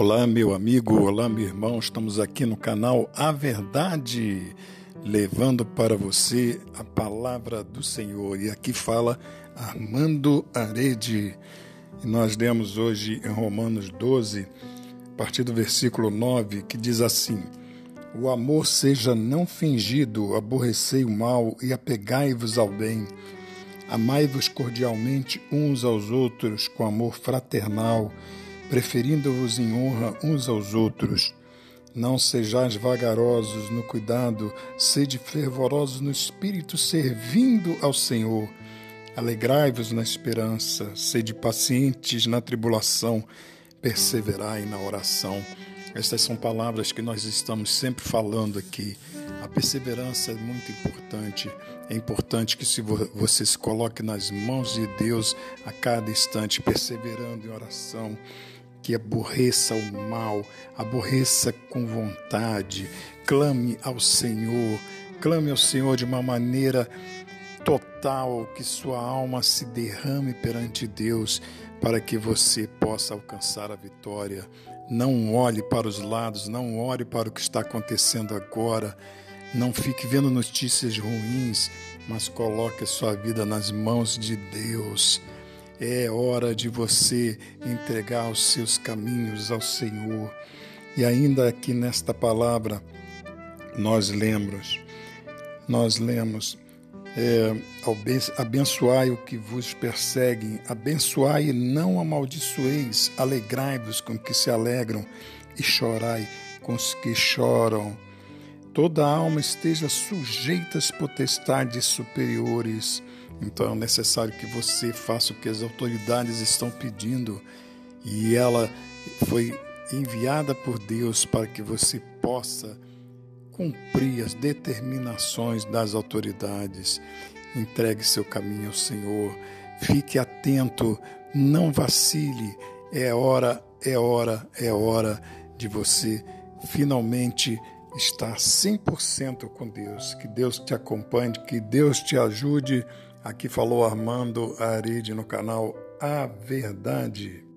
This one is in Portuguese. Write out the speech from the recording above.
Olá, meu amigo, olá, meu irmão. Estamos aqui no canal A Verdade, levando para você a palavra do Senhor. E aqui fala Armando Arede. E nós lemos hoje em Romanos 12, a partir do versículo 9, que diz assim: O amor seja não fingido, aborrecei o mal e apegai-vos ao bem. Amai-vos cordialmente uns aos outros com amor fraternal preferindo-vos em honra uns aos outros. Não sejais vagarosos no cuidado, sede fervorosos no espírito, servindo ao Senhor. Alegrai-vos na esperança, sede pacientes na tribulação, perseverai na oração. Estas são palavras que nós estamos sempre falando aqui. A perseverança é muito importante. É importante que se você se coloque nas mãos de Deus a cada instante, perseverando em oração, que aborreça o mal, aborreça com vontade, clame ao Senhor, clame ao Senhor de uma maneira total, que sua alma se derrame perante Deus, para que você possa alcançar a vitória. Não olhe para os lados, não olhe para o que está acontecendo agora, não fique vendo notícias ruins, mas coloque a sua vida nas mãos de Deus. É hora de você entregar os seus caminhos ao Senhor. E ainda aqui nesta palavra, nós lemos, nós lemos, é, abençoai o que vos perseguem, abençoai e não amaldiçoeis, alegrai-vos com os que se alegram e chorai com os que choram. Toda alma esteja sujeita às potestades superiores então é necessário que você faça o que as autoridades estão pedindo e ela foi enviada por Deus para que você possa cumprir as determinações das autoridades. Entregue seu caminho ao Senhor. Fique atento, não vacile. É hora, é hora, é hora de você finalmente estar 100% com Deus. Que Deus te acompanhe, que Deus te ajude Aqui falou Armando Aride no canal A Verdade.